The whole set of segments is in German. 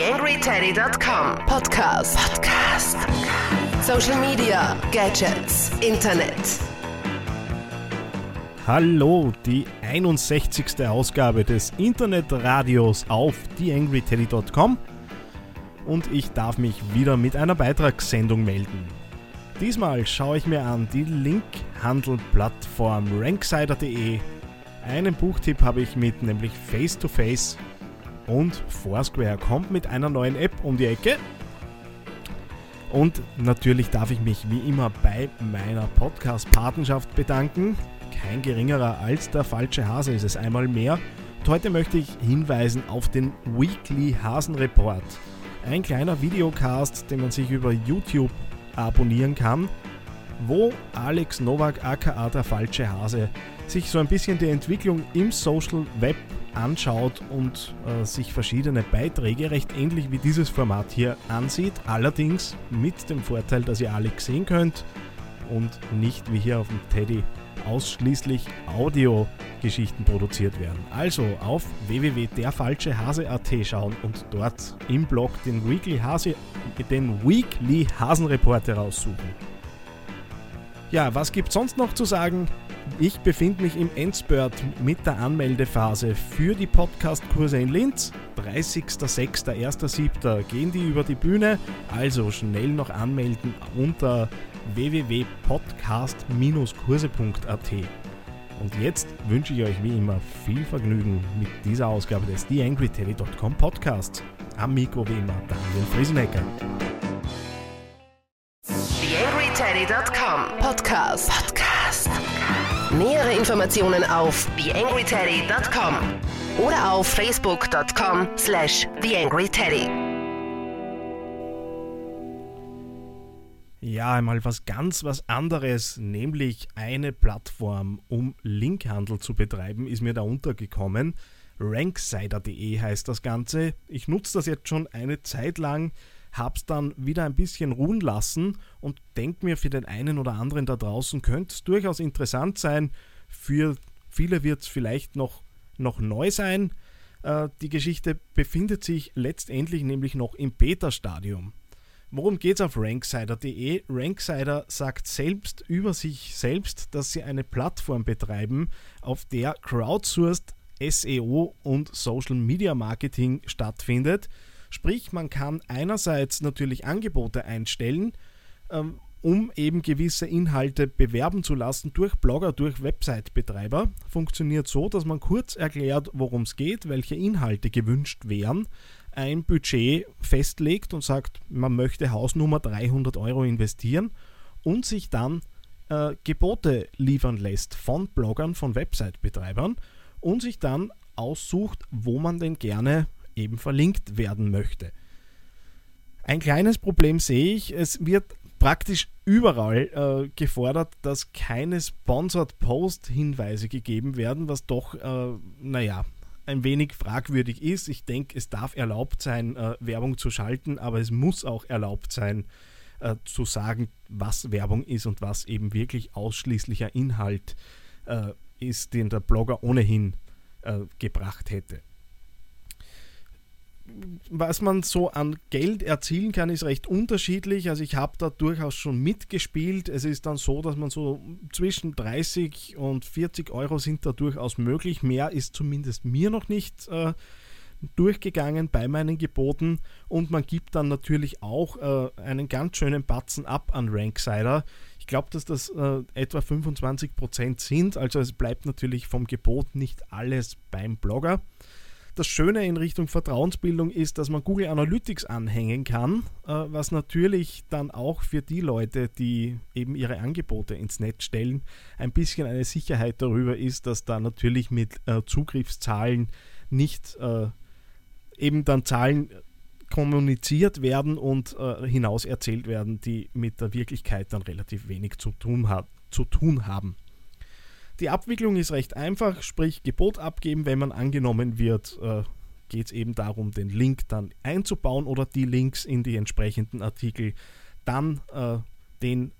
TheAngryTeddy.com Podcast. Podcast. Social Media, Gadgets, Internet. Hallo, die 61. Ausgabe des Internetradios auf TheAngryTeddy.com und ich darf mich wieder mit einer Beitragssendung melden. Diesmal schaue ich mir an die Linkhandel-Plattform ranksider.de. Einen Buchtipp habe ich mit, nämlich Face to Face und Foursquare kommt mit einer neuen App um die Ecke. Und natürlich darf ich mich wie immer bei meiner Podcast-Patenschaft bedanken. Kein geringerer als der falsche Hase ist es einmal mehr. Und heute möchte ich hinweisen auf den Weekly Hasen Report. Ein kleiner Videocast, den man sich über YouTube abonnieren kann, wo Alex Nowak aka der falsche Hase sich so ein bisschen die Entwicklung im Social Web anschaut und äh, sich verschiedene Beiträge recht ähnlich wie dieses Format hier ansieht, allerdings mit dem Vorteil, dass ihr alle sehen könnt und nicht wie hier auf dem Teddy ausschließlich Audiogeschichten produziert werden. Also auf www.derfalschehase.at schauen und dort im Blog den Weekly, Hase, den Weekly Hasenreport heraussuchen. Ja, was gibt sonst noch zu sagen? Ich befinde mich im Endspurt mit der Anmeldephase für die Podcast-Kurse in Linz. 30.06., 1.07. gehen die über die Bühne. Also schnell noch anmelden unter www.podcast-kurse.at. Und jetzt wünsche ich euch wie immer viel Vergnügen mit dieser Ausgabe des TheAngryTeddy.com Podcasts. Am Mikro wie immer Daniel Friesenecker. TheAngryTeddy.com Podcast. Podcast. Nähere Informationen auf TheAngryTeddy.com oder auf Facebook.com slash TheAngryTeddy. Ja, einmal was ganz was anderes, nämlich eine Plattform, um Linkhandel zu betreiben, ist mir da untergekommen. Ranksider.de heißt das Ganze. Ich nutze das jetzt schon eine Zeit lang hab's dann wieder ein bisschen ruhen lassen und denke mir, für den einen oder anderen da draußen könnte es durchaus interessant sein. Für viele wird es vielleicht noch, noch neu sein. Äh, die Geschichte befindet sich letztendlich nämlich noch im Beta-Stadium. Worum geht es auf ranksider.de? Ranksider sagt selbst über sich selbst, dass sie eine Plattform betreiben, auf der crowdsourced SEO und Social Media Marketing stattfindet. Sprich, man kann einerseits natürlich Angebote einstellen, ähm, um eben gewisse Inhalte bewerben zu lassen durch Blogger, durch Website-Betreiber. Funktioniert so, dass man kurz erklärt, worum es geht, welche Inhalte gewünscht wären, ein Budget festlegt und sagt, man möchte Hausnummer 300 Euro investieren und sich dann äh, Gebote liefern lässt von Bloggern, von Website-Betreibern und sich dann aussucht, wo man denn gerne eben verlinkt werden möchte. Ein kleines Problem sehe ich, es wird praktisch überall äh, gefordert, dass keine Sponsored Post Hinweise gegeben werden, was doch, äh, naja, ein wenig fragwürdig ist. Ich denke, es darf erlaubt sein, äh, Werbung zu schalten, aber es muss auch erlaubt sein, äh, zu sagen, was Werbung ist und was eben wirklich ausschließlicher Inhalt äh, ist, den der Blogger ohnehin äh, gebracht hätte was man so an Geld erzielen kann, ist recht unterschiedlich. Also ich habe da durchaus schon mitgespielt. Es ist dann so, dass man so zwischen 30 und 40 Euro sind da durchaus möglich. Mehr ist zumindest mir noch nicht äh, durchgegangen bei meinen Geboten. Und man gibt dann natürlich auch äh, einen ganz schönen Batzen ab an Ranksider. Ich glaube, dass das äh, etwa 25% sind. Also es bleibt natürlich vom Gebot nicht alles beim Blogger. Das Schöne in Richtung Vertrauensbildung ist, dass man Google Analytics anhängen kann, äh, was natürlich dann auch für die Leute, die eben ihre Angebote ins Netz stellen, ein bisschen eine Sicherheit darüber ist, dass da natürlich mit äh, Zugriffszahlen nicht äh, eben dann Zahlen kommuniziert werden und hinaus erzählt werden, die mit der Wirklichkeit dann relativ wenig zu tun, hat, zu tun haben. Die Abwicklung ist recht einfach, sprich Gebot abgeben, wenn man angenommen wird, äh, geht es eben darum, den Link dann einzubauen oder die Links in die entsprechenden Artikel, dann äh, den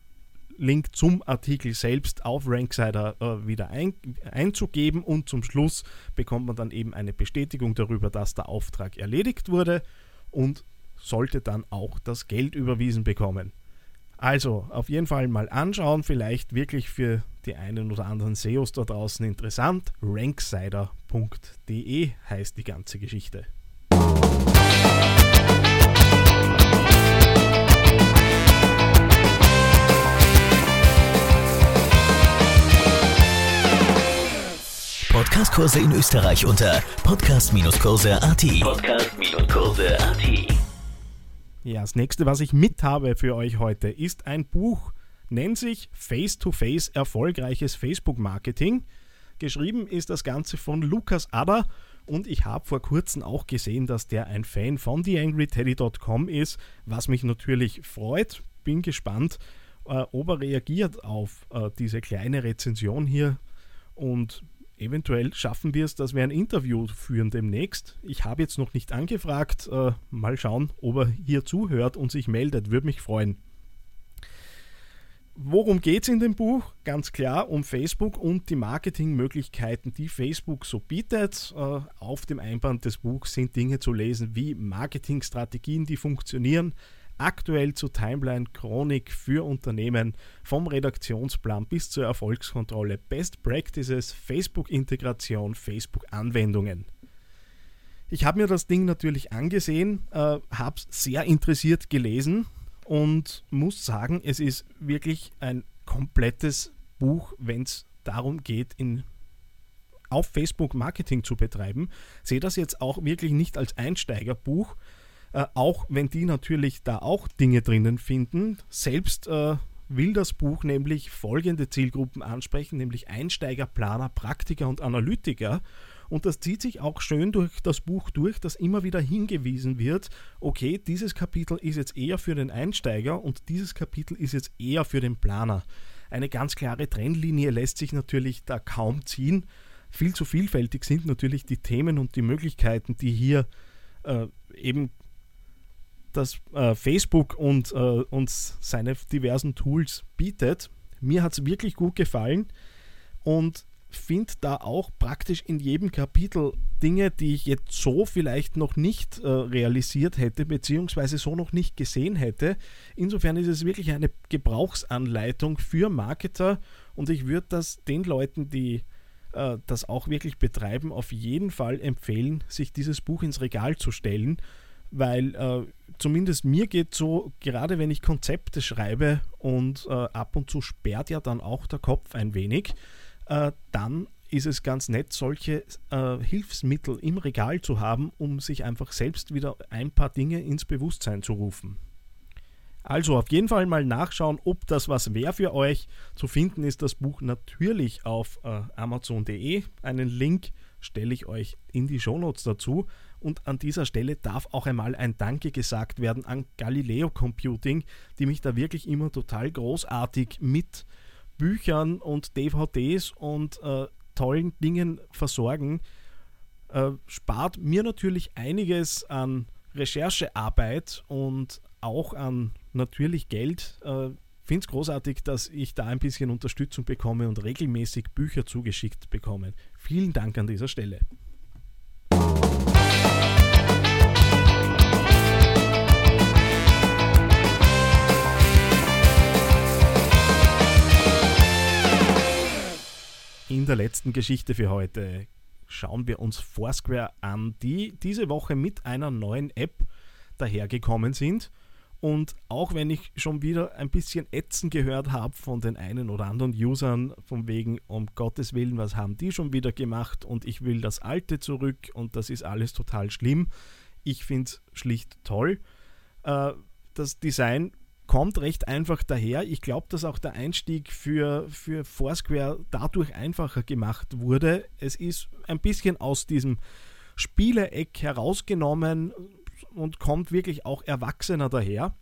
Link zum Artikel selbst auf Ranksider äh, wieder ein, einzugeben und zum Schluss bekommt man dann eben eine Bestätigung darüber, dass der Auftrag erledigt wurde und sollte dann auch das Geld überwiesen bekommen. Also auf jeden Fall mal anschauen, vielleicht wirklich für die einen oder anderen SEOs da draußen interessant. Ranksider.de heißt die ganze Geschichte. Podcastkurse in Österreich unter podcast-kurse.at. Podcast-kurse.at. Ja, das nächste, was ich mit habe für euch heute, ist ein Buch, nennt sich Face-to-Face -face erfolgreiches Facebook-Marketing. Geschrieben ist das Ganze von Lukas Adder und ich habe vor kurzem auch gesehen, dass der ein Fan von TheAngryTeddy.com ist, was mich natürlich freut. Bin gespannt, äh, ob er reagiert auf äh, diese kleine Rezension hier und eventuell schaffen wir es, dass wir ein Interview führen demnächst. Ich habe jetzt noch nicht angefragt. Äh, mal schauen, ob er hier zuhört und sich meldet. Würde mich freuen. Worum geht es in dem Buch? Ganz klar um Facebook und die Marketingmöglichkeiten, die Facebook so bietet. Äh, auf dem Einband des Buchs sind Dinge zu lesen wie Marketingstrategien, die funktionieren, aktuell zur Timeline Chronik für Unternehmen vom Redaktionsplan bis zur Erfolgskontrolle, Best Practices, Facebook-Integration, Facebook-Anwendungen. Ich habe mir das Ding natürlich angesehen, äh, habe es sehr interessiert gelesen und muss sagen, es ist wirklich ein komplettes Buch, wenn es darum geht, in auf Facebook Marketing zu betreiben. Sehe das jetzt auch wirklich nicht als Einsteigerbuch, äh, auch wenn die natürlich da auch Dinge drinnen finden. Selbst äh, will das Buch nämlich folgende Zielgruppen ansprechen, nämlich Einsteiger, Planer, Praktiker und Analytiker. Und das zieht sich auch schön durch das Buch durch, dass immer wieder hingewiesen wird, okay, dieses Kapitel ist jetzt eher für den Einsteiger und dieses Kapitel ist jetzt eher für den Planer. Eine ganz klare Trennlinie lässt sich natürlich da kaum ziehen. Viel zu vielfältig sind natürlich die Themen und die Möglichkeiten, die hier äh, eben das äh, Facebook und äh, uns seine diversen Tools bietet. Mir hat es wirklich gut gefallen und finde da auch praktisch in jedem Kapitel Dinge, die ich jetzt so vielleicht noch nicht äh, realisiert hätte, beziehungsweise so noch nicht gesehen hätte. Insofern ist es wirklich eine Gebrauchsanleitung für Marketer und ich würde das den Leuten, die äh, das auch wirklich betreiben, auf jeden Fall empfehlen, sich dieses Buch ins Regal zu stellen weil äh, zumindest mir geht so, gerade wenn ich Konzepte schreibe und äh, ab und zu sperrt ja dann auch der Kopf ein wenig, äh, dann ist es ganz nett, solche äh, Hilfsmittel im Regal zu haben, um sich einfach selbst wieder ein paar Dinge ins Bewusstsein zu rufen. Also auf jeden Fall mal nachschauen, ob das was wäre für euch. Zu finden ist das Buch natürlich auf äh, amazon.de. Einen Link stelle ich euch in die Shownotes dazu. Und an dieser Stelle darf auch einmal ein Danke gesagt werden an Galileo Computing, die mich da wirklich immer total großartig mit Büchern und DVDs und äh, tollen Dingen versorgen. Äh, spart mir natürlich einiges an Recherchearbeit und auch an natürlich Geld. Äh, finde es großartig, dass ich da ein bisschen Unterstützung bekomme und regelmäßig Bücher zugeschickt bekomme. Vielen Dank an dieser Stelle. In der letzten Geschichte für heute schauen wir uns Foursquare an, die diese Woche mit einer neuen App dahergekommen sind. Und auch wenn ich schon wieder ein bisschen Ätzen gehört habe von den einen oder anderen Usern, von wegen, um Gottes Willen, was haben die schon wieder gemacht und ich will das Alte zurück und das ist alles total schlimm. Ich finde es schlicht toll. Äh, das Design kommt recht einfach daher. Ich glaube, dass auch der Einstieg für, für Foursquare dadurch einfacher gemacht wurde. Es ist ein bisschen aus diesem Spieleeck herausgenommen und kommt wirklich auch erwachsener daher.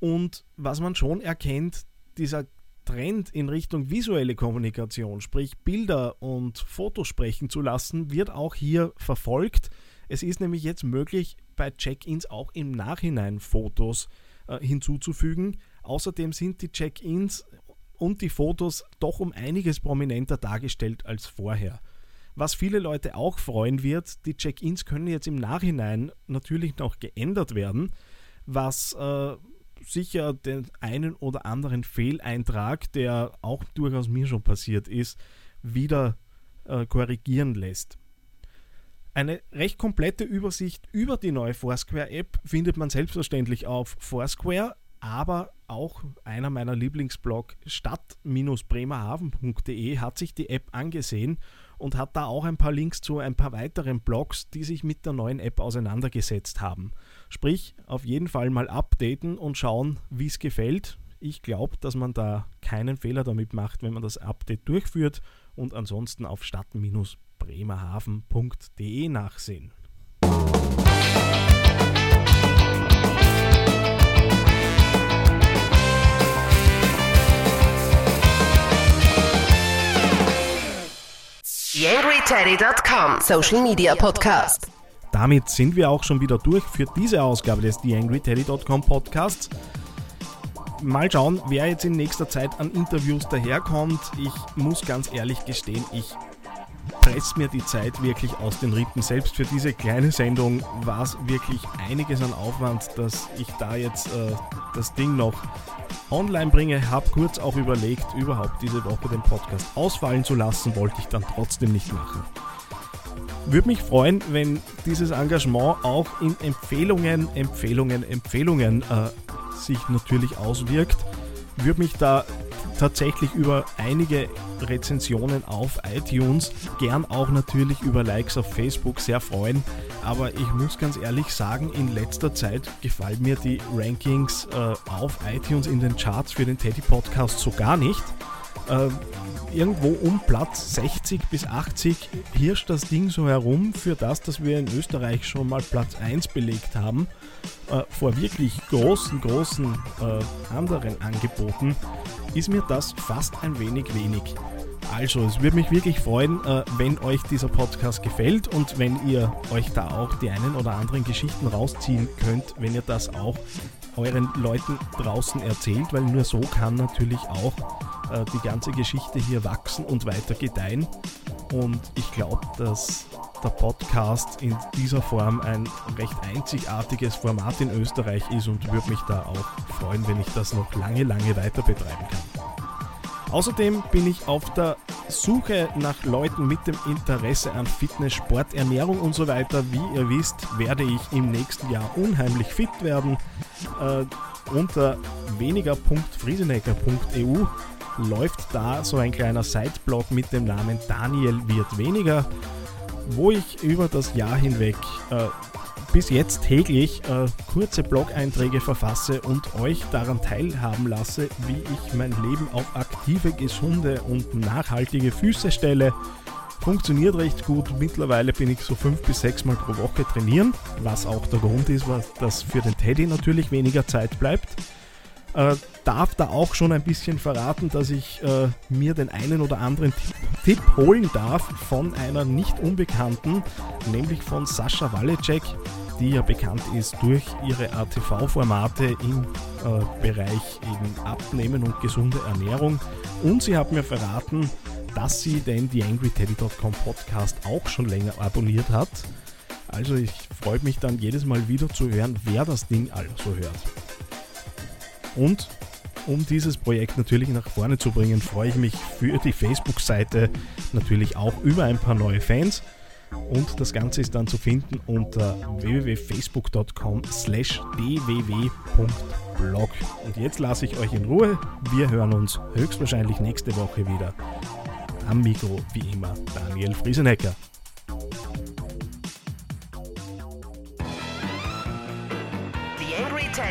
Und was man schon erkennt, dieser Trend in Richtung visuelle Kommunikation, sprich Bilder und Fotos sprechen zu lassen, wird auch hier verfolgt. Es ist nämlich jetzt möglich, bei Check-ins auch im Nachhinein Fotos zu äh, hinzuzufügen. Außerdem sind die Check-ins und die Fotos doch um einiges prominenter dargestellt als vorher. Was viele Leute auch freuen wird, die Check-ins können jetzt im Nachhinein natürlich noch geändert werden, was äh, sicher den einen oder anderen Fehleintrag, der auch durchaus mir schon passiert ist, wieder äh, korrigieren lässt. Eine recht komplette Übersicht über die neue Foursquare-App findet man selbstverständlich auf Foursquare, aber auch einer meiner Lieblingsblog stadt-bremerhaven.de hat sich die App angesehen und hat da auch ein paar Links zu ein paar weiteren Blogs, die sich mit der neuen App auseinandergesetzt haben. Sprich, auf jeden Fall mal updaten und schauen, wie es gefällt. Ich glaube, dass man da keinen Fehler damit macht, wenn man das Update durchführt und ansonsten auf stadt-bremerhaven.de nachsehen. TheAngryTeddy.com Social Media Podcast. Damit sind wir auch schon wieder durch für diese Ausgabe des TheAngryTeddy.com Podcasts. Mal schauen, wer jetzt in nächster Zeit an Interviews daherkommt. Ich muss ganz ehrlich gestehen, ich presse mir die Zeit wirklich aus den Rippen. Selbst für diese kleine Sendung war es wirklich einiges an Aufwand, dass ich da jetzt äh, das Ding noch online bringe. Habe kurz auch überlegt, überhaupt diese Woche den Podcast ausfallen zu lassen, wollte ich dann trotzdem nicht machen. Würde mich freuen, wenn dieses Engagement auch in Empfehlungen, Empfehlungen, Empfehlungen äh, sich natürlich auswirkt. Würde mich da tatsächlich über einige Rezensionen auf iTunes, gern auch natürlich über Likes auf Facebook sehr freuen. Aber ich muss ganz ehrlich sagen, in letzter Zeit gefallen mir die Rankings äh, auf iTunes in den Charts für den Teddy Podcast so gar nicht. Äh, irgendwo um Platz 60 bis 80 hirscht das Ding so herum für das, dass wir in Österreich schon mal Platz 1 belegt haben, äh, vor wirklich großen, großen äh, anderen Angeboten, ist mir das fast ein wenig wenig. Also, es würde mich wirklich freuen, äh, wenn euch dieser Podcast gefällt und wenn ihr euch da auch die einen oder anderen Geschichten rausziehen könnt, wenn ihr das auch euren Leuten draußen erzählt, weil nur so kann natürlich auch äh, die ganze Geschichte hier wachsen und weiter gedeihen. Und ich glaube, dass der Podcast in dieser Form ein recht einzigartiges Format in Österreich ist und würde mich da auch freuen, wenn ich das noch lange, lange weiter betreiben kann. Außerdem bin ich auf der Suche nach Leuten mit dem Interesse an Fitness, Sport, Ernährung und so weiter. Wie ihr wisst, werde ich im nächsten Jahr unheimlich fit werden. Äh, unter weniger.friesenecker.eu läuft da so ein kleiner Sideblog mit dem Namen Daniel wird weniger, wo ich über das Jahr hinweg äh, bis jetzt täglich äh, kurze Blog-Einträge verfasse und euch daran teilhaben lasse, wie ich mein Leben auf aktive, gesunde und nachhaltige Füße stelle. Funktioniert recht gut. Mittlerweile bin ich so fünf bis sechs Mal pro Woche trainieren, was auch der Grund ist, dass für den Teddy natürlich weniger Zeit bleibt. Äh, darf da auch schon ein bisschen verraten, dass ich äh, mir den einen oder anderen Tipp, Tipp, holen darf von einer nicht unbekannten, nämlich von Sascha Walecek, die ja bekannt ist durch ihre ATV-Formate im äh, Bereich eben Abnehmen und gesunde Ernährung. Und sie hat mir verraten, dass sie den TheAngryTeddy.com Podcast auch schon länger abonniert hat. Also ich freue mich dann jedes Mal wieder zu hören, wer das Ding also hört. Und um dieses Projekt natürlich nach vorne zu bringen, freue ich mich für die Facebook-Seite natürlich auch über ein paar neue Fans. Und das Ganze ist dann zu finden unter www.facebook.com slash dww.blog. Und jetzt lasse ich euch in Ruhe. Wir hören uns höchstwahrscheinlich nächste Woche wieder. Am Mikro wie immer Daniel Friesenecker.